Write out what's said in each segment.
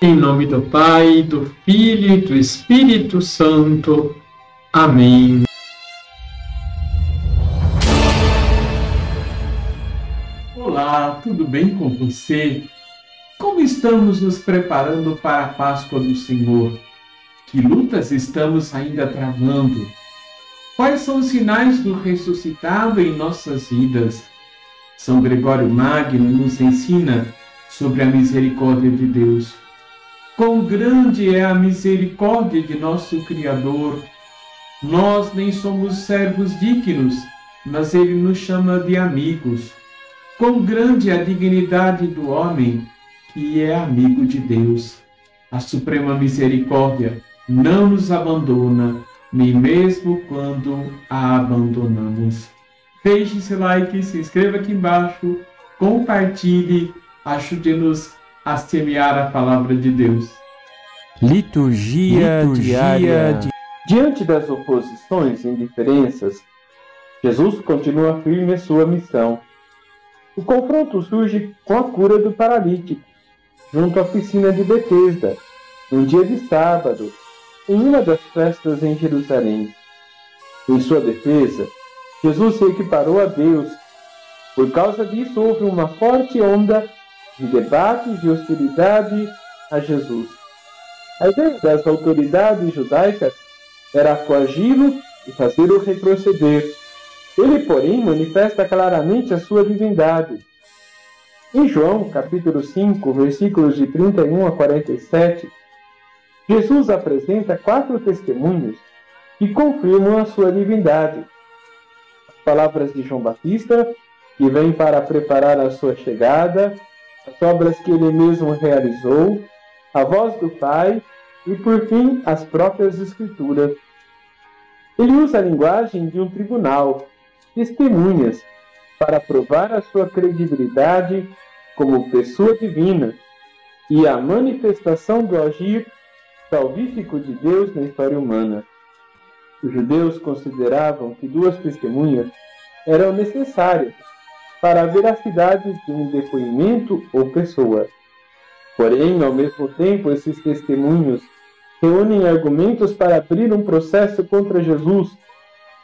Em nome do Pai, do Filho e do Espírito Santo. Amém. Olá, tudo bem com você? Como estamos nos preparando para a Páscoa do Senhor? Que lutas estamos ainda travando? Quais são os sinais do ressuscitado em nossas vidas? São Gregório Magno nos ensina sobre a misericórdia de Deus. Quão grande é a misericórdia de nosso Criador! Nós nem somos servos dignos, mas Ele nos chama de amigos. Quão grande é a dignidade do homem, que é amigo de Deus. A suprema misericórdia não nos abandona, nem mesmo quando a abandonamos. Deixe seu like, se inscreva aqui embaixo, compartilhe, ajude-nos a semear a palavra de Deus. Liturgia, Liturgia diária. Di... Diante das oposições e indiferenças, Jesus continua firme em sua missão. O confronto surge com a cura do paralítico, junto à piscina de Betesda, num dia de sábado, em uma das festas em Jerusalém. Em sua defesa, Jesus se equiparou a Deus. Por causa disso, houve uma forte onda de debates e hostilidade a Jesus. A ideia das autoridades judaicas era coagi-lo e fazê-lo retroceder. Ele, porém, manifesta claramente a sua divindade. Em João, capítulo 5, versículos de 31 a 47, Jesus apresenta quatro testemunhos que confirmam a sua divindade. As palavras de João Batista, que vem para preparar a sua chegada, as obras que ele mesmo realizou, a voz do Pai e, por fim, as próprias Escrituras. Ele usa a linguagem de um tribunal, testemunhas, para provar a sua credibilidade como pessoa divina e a manifestação do agir salvífico de Deus na história humana. Os judeus consideravam que duas testemunhas eram necessárias para a veracidade de um depoimento ou pessoa. Porém, ao mesmo tempo, esses testemunhos reúnem argumentos para abrir um processo contra Jesus,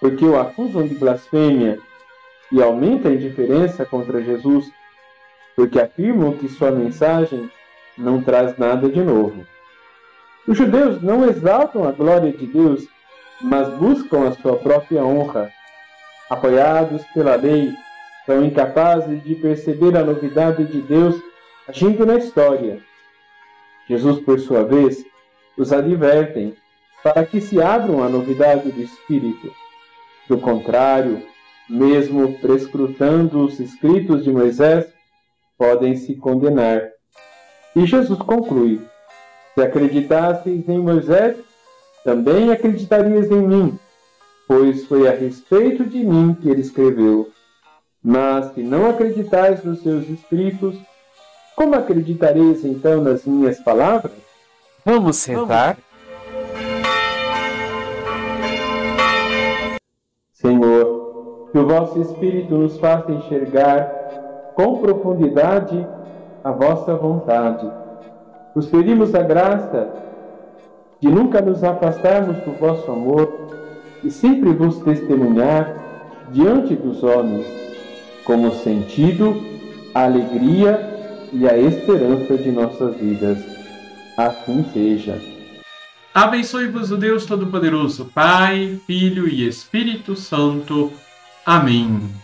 porque o acusam de blasfêmia, e aumenta a indiferença contra Jesus, porque afirmam que sua mensagem não traz nada de novo. Os judeus não exaltam a glória de Deus, mas buscam a sua própria honra. Apoiados pela lei, são incapazes de perceber a novidade de Deus agindo na história. Jesus, por sua vez, os advertem para que se abram à novidade do Espírito. Do contrário, mesmo prescrutando os escritos de Moisés, podem se condenar. E Jesus conclui: Se acreditasseis em Moisés, também acreditarias em mim, pois foi a respeito de mim que ele escreveu. Mas se não acreditais nos seus escritos, como acreditareis então nas minhas palavras? Vamos sentar. Senhor, que o vosso Espírito nos faça enxergar com profundidade a vossa vontade. Vos pedimos a graça de nunca nos afastarmos do vosso amor e sempre vos testemunhar diante dos homens, como sentido, alegria e a esperança de nossas vidas. Assim seja. Abençoe-vos o Deus Todo-Poderoso, Pai, Filho e Espírito Santo. Amém.